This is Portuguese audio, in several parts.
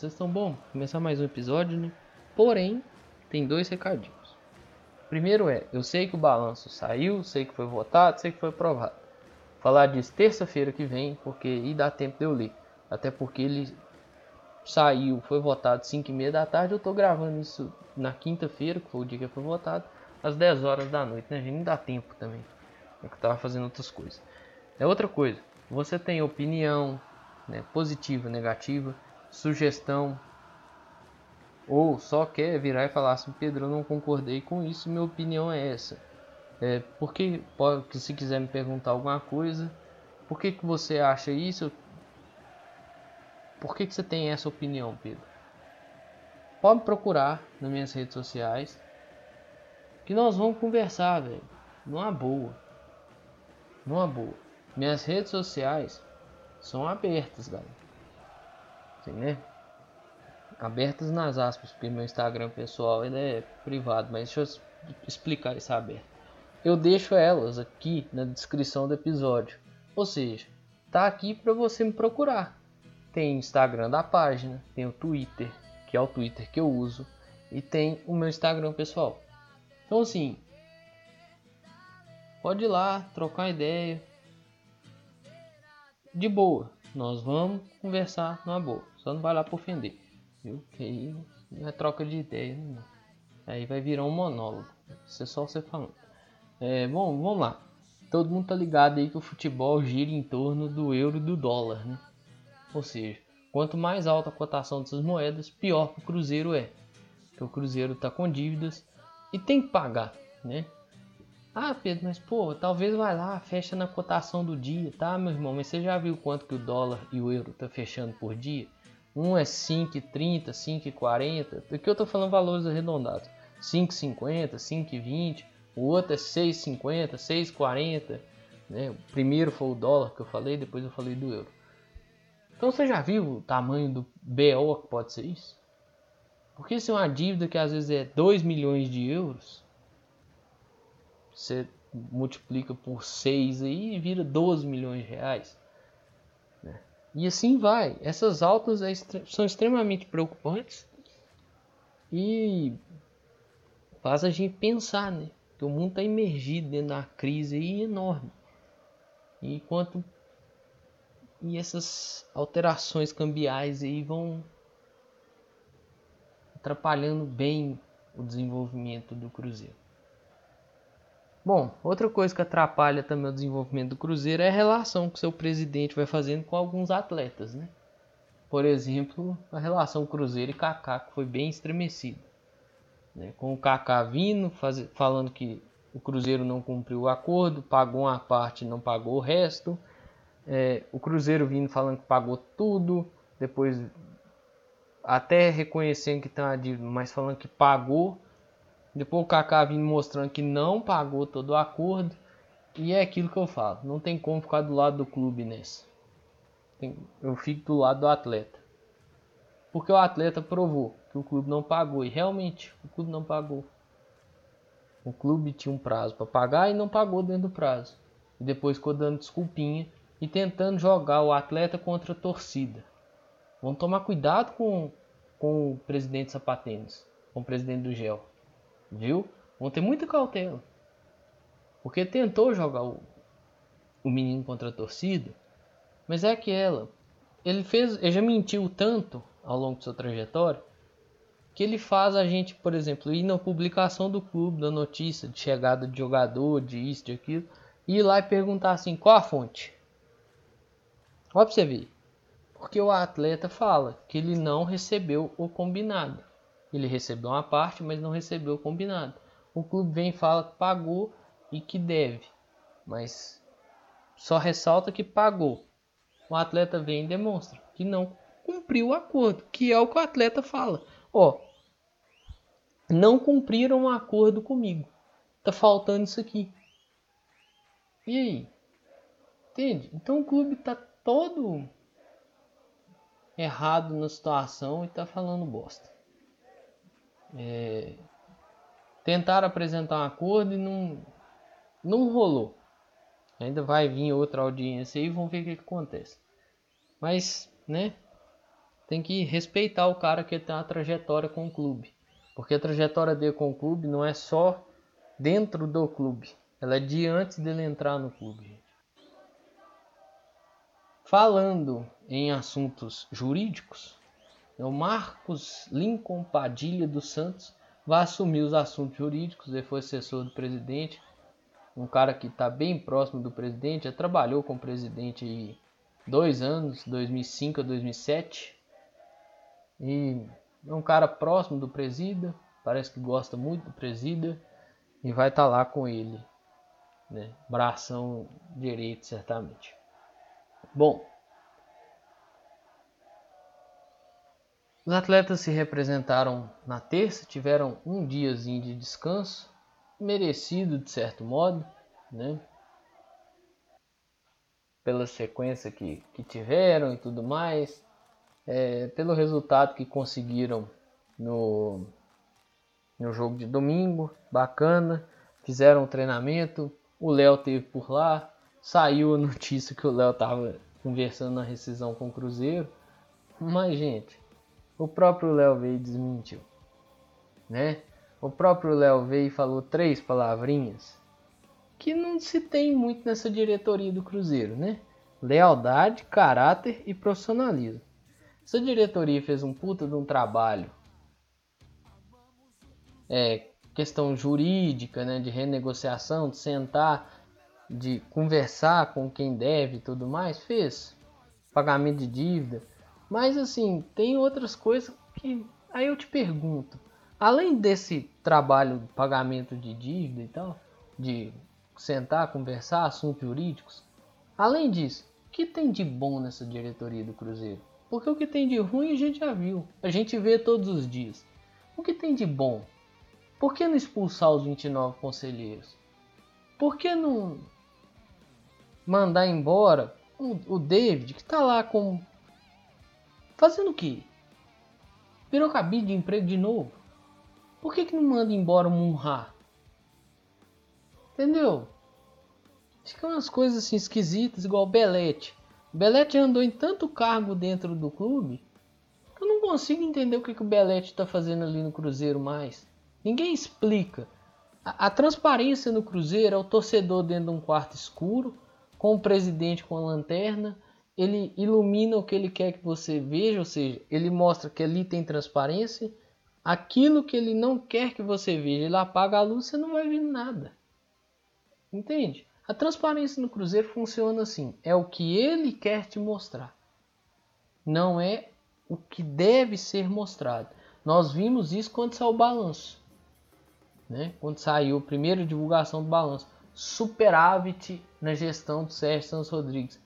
vocês estão bom? Começar mais um episódio, né? Porém, tem dois recadinhos. Primeiro é, eu sei que o balanço saiu, sei que foi votado, sei que foi aprovado. Falar disso terça-feira que vem, porque e dá tempo de eu ler. Até porque ele saiu, foi votado 5 e meia da tarde, eu tô gravando isso na quinta-feira, que foi o dia que foi votado, às 10 horas da noite, né, gente? Não dá tempo também. É que eu tava fazendo outras coisas. É outra coisa. Você tem opinião, né, positiva, negativa, sugestão, ou só quer virar e falar assim, Pedro, eu não concordei com isso, minha opinião é essa. É, porque pode, se quiser me perguntar alguma coisa, por que, que você acha isso? Por que, que você tem essa opinião, Pedro? Pode me procurar nas minhas redes sociais, que nós vamos conversar, velho, numa boa, numa boa. Minhas redes sociais são abertas, galera. Assim, né? Abertas nas aspas, porque meu Instagram pessoal ele é privado, mas deixa eu explicar isso aberto. Eu deixo elas aqui na descrição do episódio. Ou seja, tá aqui para você me procurar. Tem Instagram da página, tem o Twitter, que é o Twitter que eu uso, e tem o meu Instagram pessoal. Então assim, pode ir lá, trocar ideia. De boa, nós vamos conversar numa boa. Só não vai lá para ofender. Viu? Que aí é troca de ideia. Não. Aí vai virar um monólogo. Isso é só você falando. É, bom, vamos lá. Todo mundo tá ligado aí que o futebol gira em torno do euro e do dólar, né? Ou seja, quanto mais alta a cotação dessas moedas, pior para o Cruzeiro é. Porque o Cruzeiro tá com dívidas e tem que pagar, né? Ah, Pedro, mas pô, talvez vai lá, fecha na cotação do dia, tá, meu irmão? Mas você já viu quanto que o dólar e o euro tá fechando por dia? Um é 5,30, 5,40. Aqui eu tô falando valores arredondados. 5,50, 5,20. O outro é 6,50, 6,40. Né? Primeiro foi o dólar que eu falei, depois eu falei do euro. Então você já viu o tamanho do BO que pode ser isso? Porque se é uma dívida que às vezes é 2 milhões de euros, você multiplica por 6 aí e vira 12 milhões de reais. E assim vai. Essas altas é, são extremamente preocupantes e faz a gente pensar, né? Que o mundo está imergido dentro da crise aí enorme. E enquanto e essas alterações cambiais aí vão atrapalhando bem o desenvolvimento do Cruzeiro. Bom, outra coisa que atrapalha também o desenvolvimento do Cruzeiro é a relação que seu presidente vai fazendo com alguns atletas, né? Por exemplo, a relação Cruzeiro e Kaká que foi bem estremecida. Né? Com o Kaká vindo, faz... falando que o Cruzeiro não cumpriu o acordo, pagou uma parte não pagou o resto. É, o Cruzeiro vindo falando que pagou tudo, depois até reconhecendo que tem uma dívida, mas falando que pagou depois o Kaká vindo mostrando que não pagou todo o acordo. E é aquilo que eu falo. Não tem como ficar do lado do clube nessa. Eu fico do lado do atleta. Porque o atleta provou que o clube não pagou. E realmente o clube não pagou. O clube tinha um prazo para pagar e não pagou dentro do prazo. E depois ficou dando desculpinha e tentando jogar o atleta contra a torcida. Vamos tomar cuidado com, com o presidente Sapatênis, com o presidente do GEL viu? Vão ter muita cautela. Porque tentou jogar o, o menino contra a torcida, mas é aquela. Ele fez, ele já mentiu tanto ao longo de sua trajetória que ele faz a gente, por exemplo, ir na publicação do clube, da notícia de chegada de jogador, de isso, de aquilo, e ir lá e perguntar assim, qual a fonte? Ver. Porque o atleta fala que ele não recebeu o combinado. Ele recebeu uma parte, mas não recebeu o combinado. O clube vem e fala que pagou e que deve, mas só ressalta que pagou. O atleta vem e demonstra que não cumpriu o acordo, que é o que o atleta fala. Ó, não cumpriram o um acordo comigo. Tá faltando isso aqui. E aí? Entende? Então o clube tá todo errado na situação e tá falando bosta. É, tentaram apresentar um acordo e não, não rolou. Ainda vai vir outra audiência aí, vamos ver o que, que acontece. Mas, né? tem que respeitar o cara que tem uma trajetória com o clube. Porque a trajetória dele com o clube não é só dentro do clube. Ela é de antes dele entrar no clube. Falando em assuntos jurídicos, o Marcos Lincoln Padilha dos Santos vai assumir os assuntos jurídicos, ele foi assessor do presidente, um cara que está bem próximo do presidente, já trabalhou com o presidente dois anos, 2005 a 2007, e é um cara próximo do presida, parece que gosta muito do presida, e vai estar tá lá com ele, né? bração direito certamente. Bom, Os atletas se representaram na terça, tiveram um diazinho de descanso, merecido de certo modo, né? Pela sequência que, que tiveram e tudo mais, é, pelo resultado que conseguiram no, no jogo de domingo, bacana, fizeram o treinamento, o Léo teve por lá, saiu a notícia que o Léo estava conversando na rescisão com o Cruzeiro, mas gente, o próprio Léo veio desmentiu, né? O próprio Léo veio falou três palavrinhas que não se tem muito nessa diretoria do Cruzeiro, né? Lealdade, caráter e profissionalismo. Essa diretoria fez um puta de um trabalho. É, questão jurídica, né, de renegociação, de sentar, de conversar com quem deve e tudo mais, fez. Pagamento de dívida, mas assim, tem outras coisas que aí eu te pergunto, além desse trabalho de pagamento de dívida e tal, de sentar, conversar, assuntos jurídicos, além disso, o que tem de bom nessa diretoria do Cruzeiro? Porque o que tem de ruim a gente já viu, a gente vê todos os dias. O que tem de bom? Por que não expulsar os 29 conselheiros? Por que não mandar embora o, David, que está lá com Fazendo o quê? Virou cabide de emprego de novo? Por que, que não manda embora o Munha? Entendeu? Ficam umas coisas assim esquisitas, igual o Belete. O Belete andou em tanto cargo dentro do clube que eu não consigo entender o que, que o Belete está fazendo ali no Cruzeiro mais. Ninguém explica. A, a, transparência no Cruzeiro é o torcedor dentro de um quarto escuro, com o presidente com a lanterna, ele ilumina o que ele quer que você veja, ou seja, ele mostra que ali tem transparência. Aquilo que ele não quer que você veja, ele apaga a luz, você não vai ver nada. Entende? A transparência no Cruzeiro funciona assim: é o que ele quer te mostrar, não é o que deve ser mostrado. Nós vimos isso quando saiu o balanço, né? quando saiu a primeira divulgação do balanço. Superávit na gestão do Sérgio Santos Rodrigues.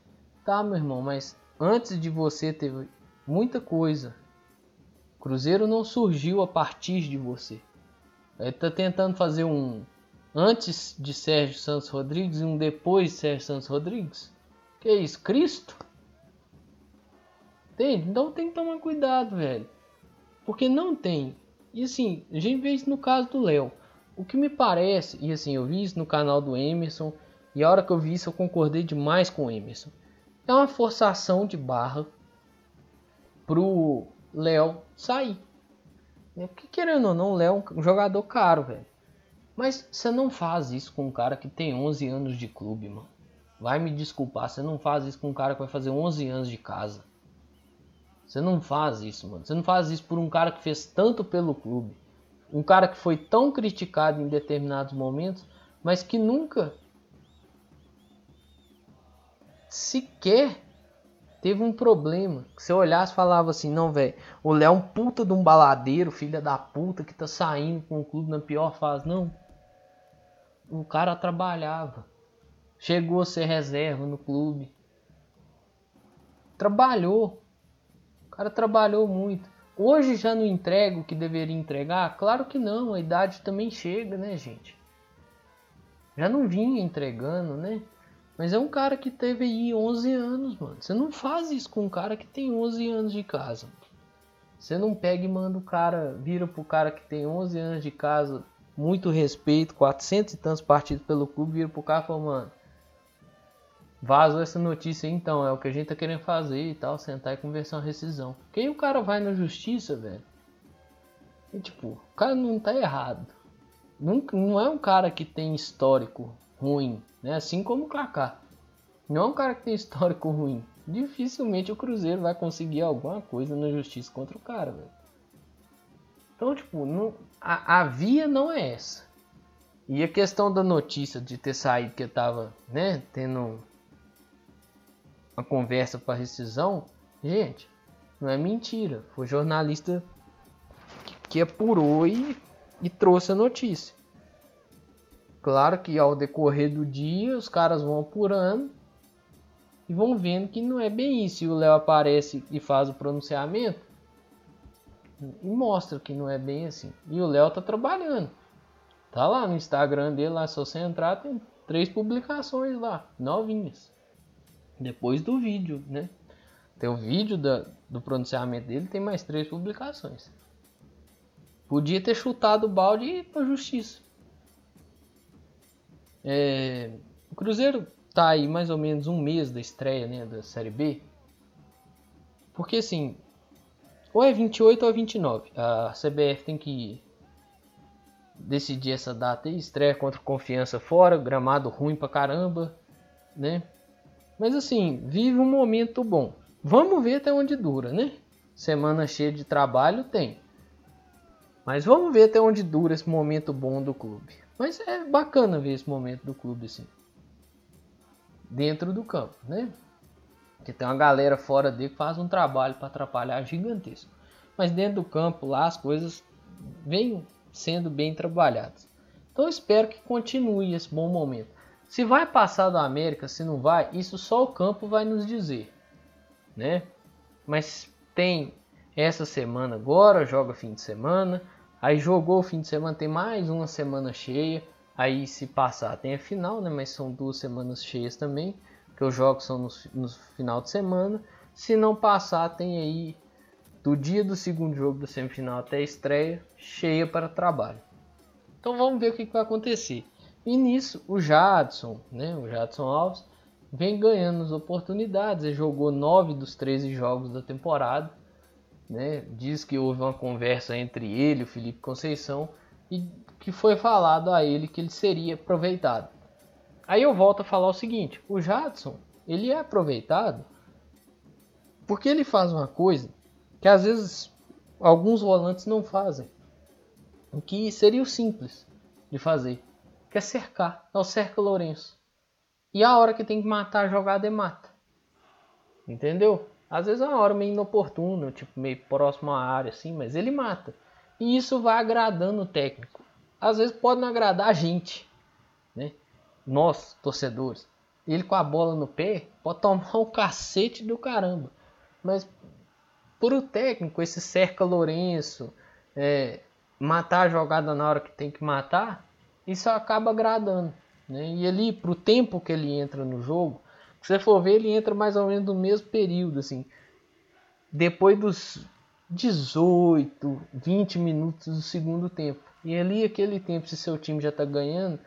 Tá, meu irmão, mas antes de você teve muita coisa. Cruzeiro não surgiu a partir de você. Ele tá tentando fazer um antes de Sérgio Santos Rodrigues e um depois de Sérgio Santos Rodrigues. Que é isso? Cristo? Entende? Então tem que tomar cuidado, velho. Porque não tem. E assim, a gente vê isso no caso do Léo. O que me parece, e assim, eu vi isso no canal do Emerson, e a hora que eu vi isso eu concordei demais com o Emerson é uma forçação de barra pro Léo sair. Né? Porque querendo ou não, o Léo é um jogador caro, velho. Mas você não faz isso com um cara que tem 11 anos de clube, mano. Vai me desculpar, você não faz isso com um cara que vai fazer 11 anos de casa. Você não faz isso, mano. Você não faz isso por um cara que fez tanto pelo clube. Um cara que foi tão criticado em determinados momentos, mas que nunca sequer teve um problema. Se eu olhasse falava assim, não, velho, o Léo é um puta de um baladeiro, filha da puta, que tá saindo com o clube na pior fase. Não. O cara trabalhava. Chegou a ser reserva no clube. Trabalhou. O cara trabalhou muito. Hoje já não entrega o que deveria entregar? Claro que não, a idade também chega, né, gente? Já não vinha entregando, né? Mas é um cara que teve aí 11 anos, mano. Você não faz isso com um cara que tem 11 anos de casa. Você não pega e manda o cara, vira pro cara que tem 11 anos de casa, muito respeito, 400 e tantos partidos pelo clube, vira pro cara e fala, mano, vazou essa notícia então, é o que a gente tá querendo fazer e tal, sentar e conversar uma rescisão. Quem o cara vai na justiça, velho? E tipo, o cara não tá errado. Não, não é um cara que tem histórico ruim, né? Assim como o Kaká. Não é um cara que tem histórico ruim. Dificilmente o Cruzeiro vai conseguir alguma coisa na justiça contra o cara, velho. Então, tipo, não, a, a via não é essa. E a questão da notícia de ter saído que tava, né, tendo uma conversa para rescisão, gente, não é mentira. Foi jornalista que, apurou e, e trouxe a notícia. Claro que ao decorrer do dia os caras vão apurando e vão vendo que não é bem isso. E o Léo aparece e faz o pronunciamento e mostra que não é bem assim. E o Léo tá trabalhando. Tá lá no Instagram dele, lá, se você entrar, tem três publicações lá, novinhas. Depois do vídeo, né? Tem o vídeo da, do pronunciamento dele, tem mais três publicações. Podia ter chutado o balde pra justiça. É, o Cruzeiro tá aí mais ou menos um mês da estreia né, da Série B. Porque assim, ou é 28 ou é 29. A CBF tem que decidir essa data aí. Estreia contra Confiança fora, gramado ruim pra caramba, né? Mas assim, vive um momento bom. Vamos ver até onde dura, né? Semana cheia de trabalho tem. Mas vamos ver até onde dura esse momento bom do clube. Mas é bacana ver esse momento do clube assim. Dentro do campo, né? Porque tem uma galera fora dele que faz um trabalho para atrapalhar gigantesco. Mas dentro do campo lá as coisas vêm sendo bem trabalhadas. Então espero que continue esse bom momento. Se vai passar do América, se não vai, isso só o campo vai nos dizer, né? Mas tem essa semana agora, joga fim de semana, Aí jogou o fim de semana, tem mais uma semana cheia. Aí se passar tem a final, né? Mas são duas semanas cheias também. Que os jogos são no, no final de semana. Se não passar, tem aí do dia do segundo jogo da semifinal até a estreia, cheia para trabalho. Então vamos ver o que, que vai acontecer. E nisso o Jadson, né? O Jadson Alves vem ganhando as oportunidades. Ele jogou nove dos 13 jogos da temporada né, diz que houve uma conversa entre ele e o Felipe Conceição e que foi falado a ele que ele seria aproveitado. Aí eu volto a falar o seguinte: o Jadson ele é aproveitado porque ele faz uma coisa que às vezes alguns volantes não fazem, o que seria o simples de fazer, que é cercar, é o cerca Lourenço. E a hora que tem que matar a jogada é mata. Entendeu? Às vezes é uma hora meio inoportuna, tipo meio próximo à área, assim, mas ele mata. E isso vai agradando o técnico. Às vezes pode não agradar a gente, né? Nós, torcedores. Ele com a bola no pé pode tomar um cacete do caramba. Mas por o técnico, esse cerca Lourenço, é, matar a jogada na hora que tem que matar, isso acaba agradando. Né? E ali, pro tempo que ele entra no jogo, se você for ver, ele entra mais ou menos no mesmo período, assim. Depois dos 18, 20 minutos do segundo tempo. E ali, aquele tempo, se seu time já está ganhando,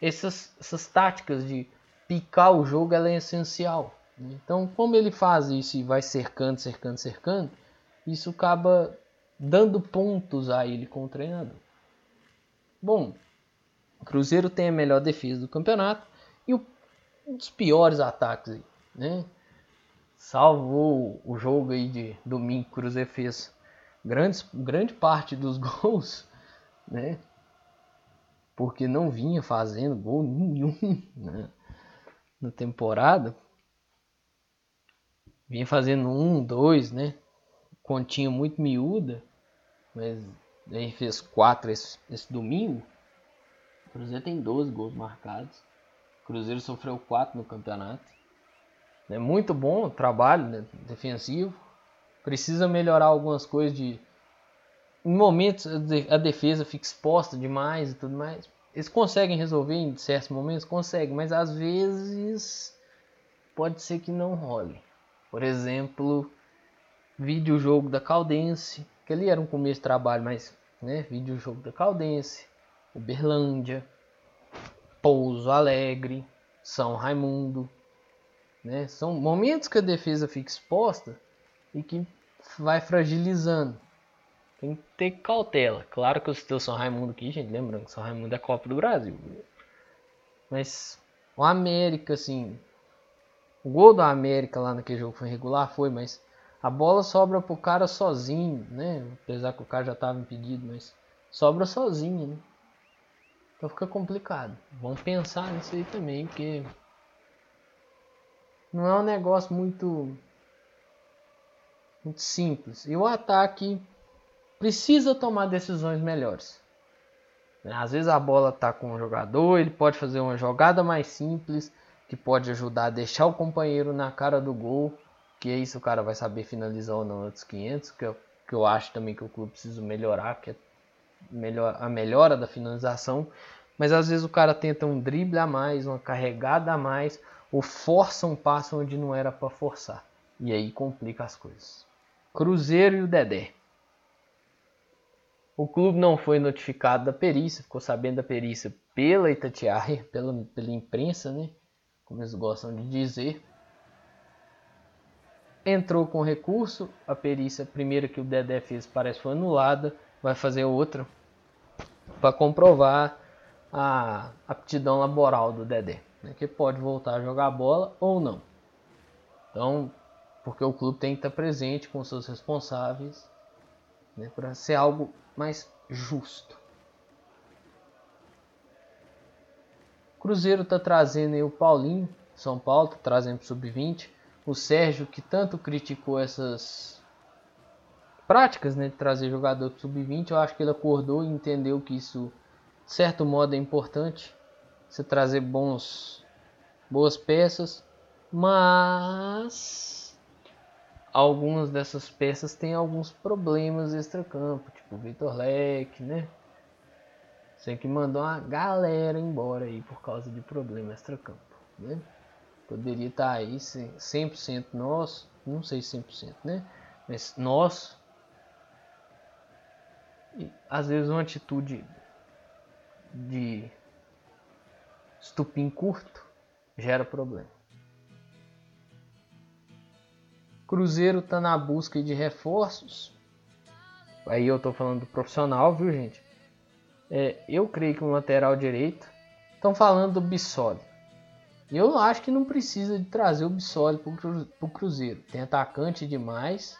essas, essas táticas de picar o jogo, ela é essencial. Né? Então, como ele faz isso e vai cercando, cercando, cercando, isso acaba dando pontos a ele com o treinador. Bom, o Cruzeiro tem a melhor defesa do campeonato um dos piores ataques, né? Salvo o jogo aí de domingo, Cruzeiro fez grandes, grande parte dos gols, né? Porque não vinha fazendo gol nenhum né? na temporada. Vinha fazendo um, dois, né? Continha muito miúda, mas aí fez quatro esse, esse domingo. O Cruzeiro tem 12 gols marcados. Cruzeiro sofreu 4 no campeonato. É muito bom o trabalho né, defensivo. Precisa melhorar algumas coisas de. Em momentos a defesa fica exposta demais e tudo mais. Eles conseguem resolver em certos momentos? Conseguem, mas às vezes pode ser que não role. Por exemplo, vídeo jogo da Caldense, que ali era um começo de trabalho, mas né, vídeo jogo da Caldense, Uberlândia, Pouso Alegre, São Raimundo. Né? São momentos que a defesa fica exposta e que vai fragilizando. Tem que ter cautela. Claro que eu citei o São Raimundo aqui, gente. Lembrando que São Raimundo é Copa do Brasil. Mas o América, assim. O gol do América lá naquele jogo foi regular, foi, mas a bola sobra pro cara sozinho, né? Apesar que o cara já estava impedido, mas sobra sozinho, né? Então fica complicado. Vamos pensar nisso aí também, porque não é um negócio muito muito simples. E o ataque precisa tomar decisões melhores. Às vezes a bola está com um jogador, ele pode fazer uma jogada mais simples, que pode ajudar a deixar o companheiro na cara do gol, que é isso o cara vai saber finalizar ou não antes 500, que eu, que eu acho também que o clube precisa melhorar, que é melhor, a melhora da finalização. Mas às vezes o cara tenta um drible a mais, uma carregada a mais, ou força um passo onde não era para forçar. E aí complica as coisas. Cruzeiro e o Dedé. O clube não foi notificado da perícia, ficou sabendo da perícia pela Itatiaia, pela, pela imprensa, né? Como eles gostam de dizer. Entrou com recurso, a perícia primeira que o Dedé fez parece foi anulada, vai fazer outra para comprovar a aptidão laboral do Dedé, né? que pode voltar a jogar bola ou não. Então, porque o clube tem que estar presente com seus responsáveis né, para ser algo mais justo. Cruzeiro está trazendo o Paulinho, São Paulo, tá trazendo para sub-20. O Sérgio, que tanto criticou essas práticas né, de trazer jogador para sub-20, eu acho que ele acordou e entendeu que isso, de certo modo, é importante. Você trazer bons, boas peças, mas algumas dessas peças têm alguns problemas extra-campo, tipo o Vitor Leque, né? Sei que mandou uma galera embora aí por causa de problema extra-campo, né? Poderia estar tá aí 100% nosso, não sei 100%, né? Mas nós às vezes uma atitude de estupim curto gera problema. Cruzeiro está na busca de reforços. Aí eu estou falando do profissional, viu, gente? É, eu creio que o lateral direito. Estão falando do Bissoli. Eu acho que não precisa de trazer o Bissoli para o Cruzeiro. Tem atacante demais.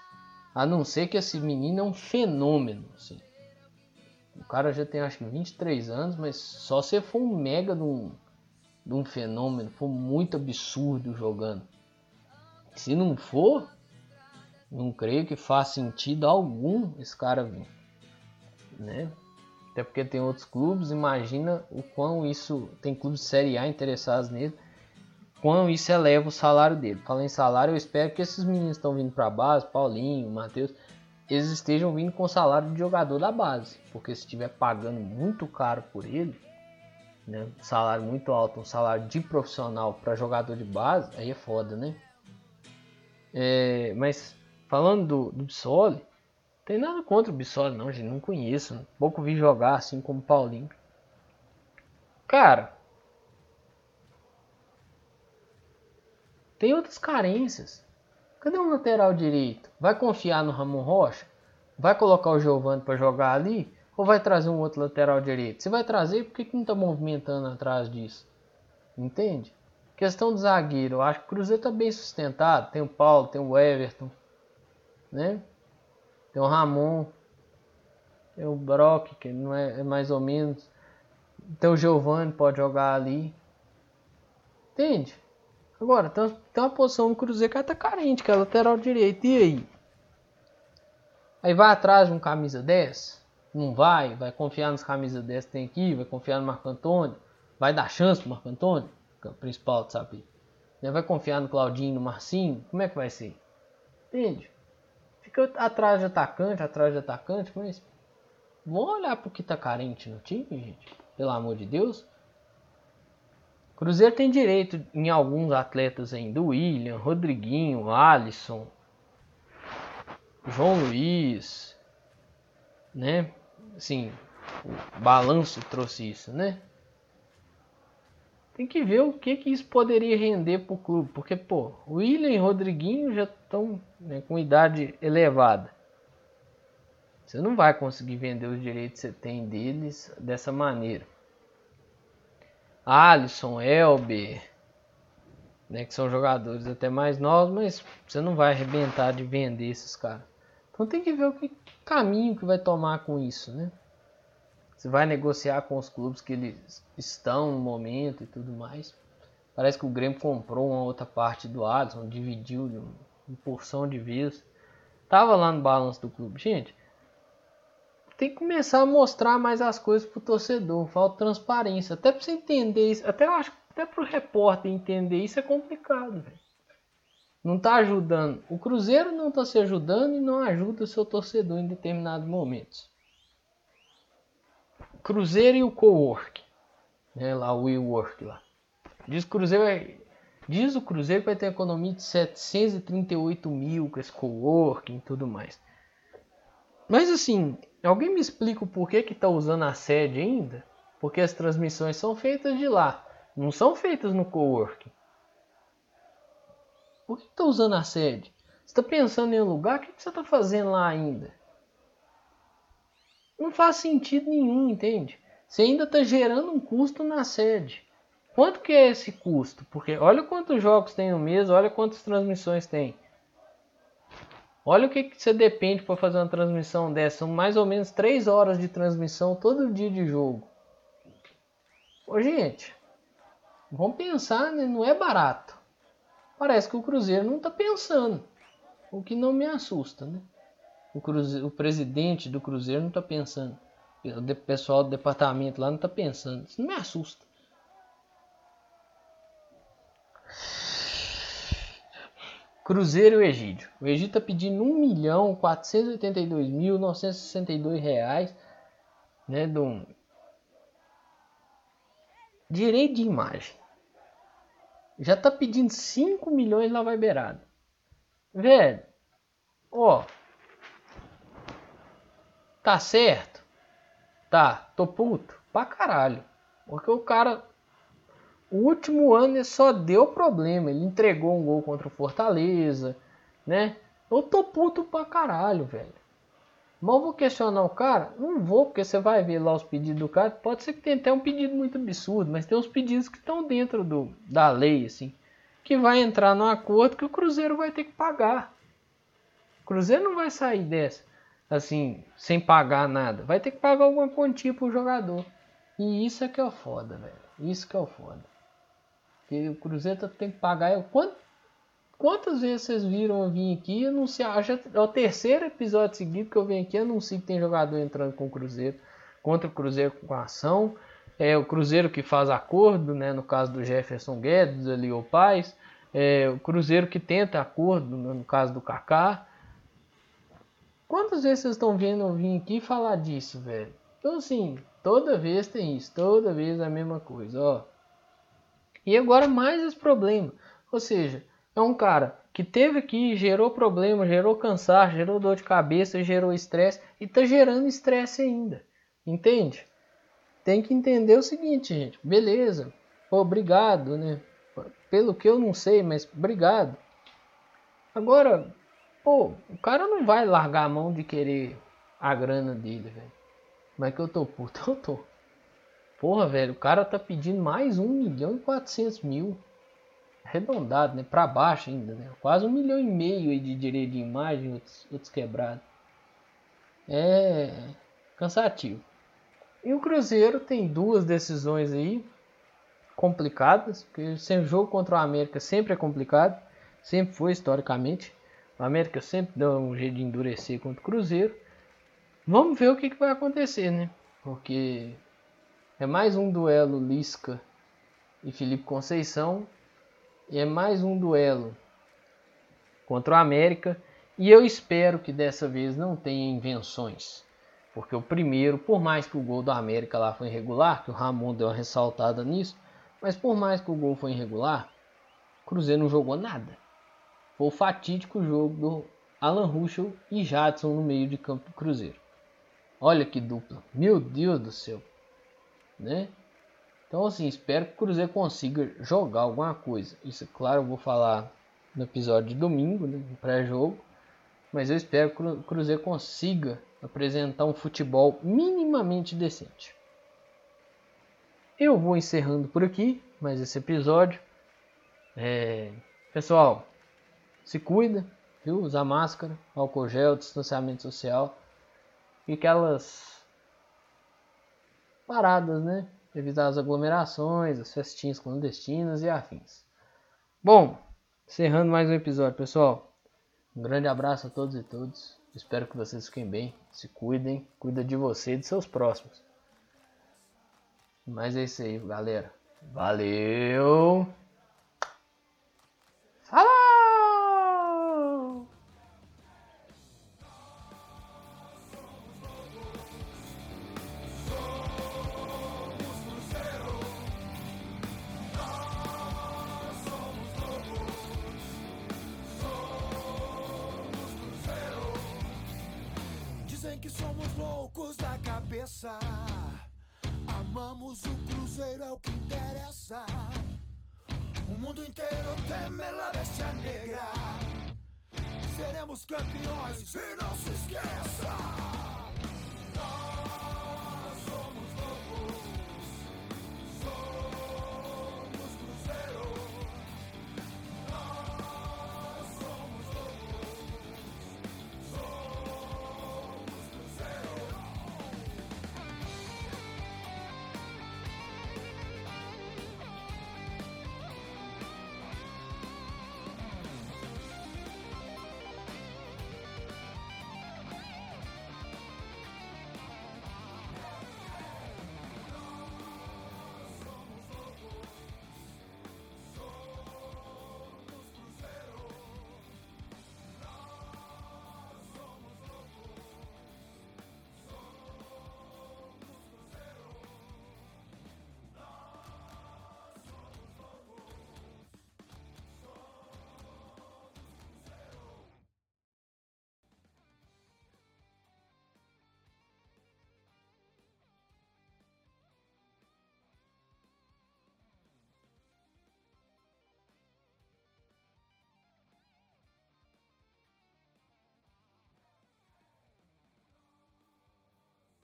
A não ser que esse menino é um fenômeno. Assim. O cara já tem acho que 23 anos, mas só se for um mega de um, de um fenômeno, for muito absurdo jogando. Se não for, não creio que faça sentido algum esse cara vir, né? Até porque tem outros clubes, imagina o quão isso tem clubes de Série A interessados nele, quão isso eleva o salário dele. Falando em salário, eu espero que esses meninos estão vindo para a base, Paulinho, Matheus, eles estejam vindo com salário de jogador da base, porque se estiver pagando muito caro por ele, né, salário muito alto, um salário de profissional para jogador de base, aí é foda, né? É, mas falando do, do Bissoli, tem nada contra o Bissoli não, gente, não conheço, pouco vi jogar assim como o Paulinho. Cara, tem outras carências. Cadê um lateral direito? Vai confiar no Ramon Rocha? Vai colocar o Giovanni para jogar ali? Ou vai trazer um outro lateral direito? Se vai trazer, por que, que não está movimentando atrás disso? Entende? Questão do zagueiro, eu acho que o Cruzeiro está bem sustentado. Tem o Paulo, tem o Everton, né? Tem o Ramon, tem o Brock, que não é, é mais ou menos. Tem o Giovanni, pode jogar ali. Entende? Agora, tem, tem uma posição no Cruzeiro que tá carente, que é lateral direito. E aí? Aí vai atrás de um camisa 10? Não vai? Vai confiar nos camisa 10 que tem aqui? Vai confiar no Marco Antônio? Vai dar chance pro Marco Antônio? Que é o principal, sabe? Vai confiar no Claudinho, no Marcinho? Como é que vai ser? Entende? Fica atrás de atacante, atrás de atacante, mas vamos olhar pro que tá carente no time, gente. Pelo amor de Deus. Cruzeiro tem direito em alguns atletas ainda. William, Rodriguinho, Alisson, João Luiz, né? Assim, o balanço trouxe isso, né? tem que ver o que, que isso poderia render para o clube. Porque, pô, William e Rodriguinho já estão né, com idade elevada. Você não vai conseguir vender os direitos que você tem deles dessa maneira. Alisson, Elber, né, que são jogadores até mais novos, mas você não vai arrebentar de vender esses caras. Então tem que ver o que caminho que vai tomar com isso, né? Você vai negociar com os clubes que eles estão no momento e tudo mais. Parece que o Grêmio comprou uma outra parte do Alisson, dividiu uma porção de vezes. Tava lá no balanço do clube. Gente, tem que começar a mostrar mais as coisas pro torcedor. Falta transparência. Até pra você entender isso. Até eu acho até pro repórter entender isso é complicado, velho. Não tá ajudando. O Cruzeiro não tá se ajudando e não ajuda o seu torcedor em determinados momentos. Cruzeiro e o Cowork. Né, lá o WeWork lá. Diz, Cruzeiro diz o Cruzeiro que vai ter economia de 738 mil com esse coworking e tudo mais. Mas assim, alguém me explica o porquê que está usando a sede ainda? Porque as transmissões são feitas de lá, não são feitas no coworking. Por que está usando a sede? Você está pensando em um lugar? O que, você está fazendo lá ainda? Não faz sentido nenhum, entende? Você ainda está gerando um custo na sede. Quanto que é esse custo? Porque olha quantos jogos tem no mês, olha quantas transmissões tem. Olha o que, que você depende para fazer uma transmissão dessa. São mais ou menos 3 horas de transmissão todo dia de jogo. Ô gente, vamos pensar, né? não é barato. Parece que o Cruzeiro não está pensando. O que não me assusta, né? o, Cruzeiro, o presidente do Cruzeiro não está pensando. O pessoal do departamento lá não está pensando. Isso não me assusta. Cruzeiro e Egídio. O Egídio está pedindo 1 milhão 482 mil 962 reais né, do direito de imagem. Já está pedindo 5 milhões lá vai beirado. Velho, ó, Tá certo? Tá, tô puto. Pra caralho. Porque o cara. O último ano ele só deu problema. Ele entregou um gol contra o Fortaleza, né? Eu tô puto pra caralho, velho. Mas vou questionar o cara? Não vou, porque você vai ver lá os pedidos do cara. Pode ser que tenha até um pedido muito absurdo, mas tem uns pedidos que estão dentro do, da lei, assim. Que vai entrar no acordo que o Cruzeiro vai ter que pagar. O Cruzeiro não vai sair dessa assim, sem pagar nada. Vai ter que pagar alguma quantia pro jogador. E isso é que é o foda, velho. Isso que é o foda. Porque o Cruzeiro tá, tem que pagar. Eu, quant, quantas vezes vocês viram eu vir aqui anunciar? Já é o terceiro episódio seguido que eu venho aqui anuncio que tem jogador entrando com o Cruzeiro. Contra o Cruzeiro com ação. É o Cruzeiro que faz acordo, né? No caso do Jefferson Guedes, ali o Paz. É o Cruzeiro que tenta acordo, no caso do Kaká. Quantas vezes vocês estão vendo eu vir aqui falar disso, velho? Então, assim, toda vez tem isso, toda vez a mesma coisa, ó. E agora mais esse problema. Ou seja, é um cara que teve aqui, gerou problema, gerou cansaço, gerou dor de cabeça, gerou estresse e tá gerando estresse ainda. Entende? Tem que entender o seguinte, gente. Beleza. Obrigado, né? Pelo que eu não sei, mas obrigado. Agora, Pô, o cara não vai largar a mão de querer a grana dele, velho. Mas que eu tô puto, eu tô. Porra, velho, o cara tá pedindo mais 1 milhão e 400 mil. Arredondado, né? Pra baixo ainda, né? Quase um milhão e meio aí de direito de imagem, outros, outros quebrados. É cansativo. E o Cruzeiro tem duas decisões aí complicadas, porque o jogo contra o América sempre é complicado, sempre foi historicamente. O América sempre dá um jeito de endurecer contra o Cruzeiro. Vamos ver o que, que vai acontecer, né? Porque é mais um duelo Lisca e Felipe Conceição. E é mais um duelo contra o América. E eu espero que dessa vez não tenha invenções. Porque o primeiro, por mais que o gol do América lá foi irregular, que o Ramon deu uma ressaltada nisso, mas por mais que o gol foi irregular, o Cruzeiro não jogou nada. Foi o fatídico jogo do Alan Ruschel e Jadson no meio de campo do Cruzeiro. Olha que dupla. Meu Deus do céu. Né? Então, assim, espero que o Cruzeiro consiga jogar alguma coisa. Isso, claro, eu vou falar no episódio de domingo, né, no pré-jogo. Mas eu espero que o Cruzeiro consiga apresentar um futebol minimamente decente. Eu vou encerrando por aqui mais esse episódio. É... Pessoal, se cuida, viu? Usar máscara, álcool gel, distanciamento social e aquelas paradas, né? Evitar as aglomerações, as festinhas clandestinas e afins. Bom, encerrando mais um episódio, pessoal. Um grande abraço a todos e todas. Espero que vocês fiquem bem, se cuidem, cuida de você e de seus próximos. Mas é isso aí, galera. Valeu! Loucos da cabeça. Amamos o Cruzeiro, é o que interessa. O mundo inteiro teme a bestia negra. Seremos campeões e não se esqueça.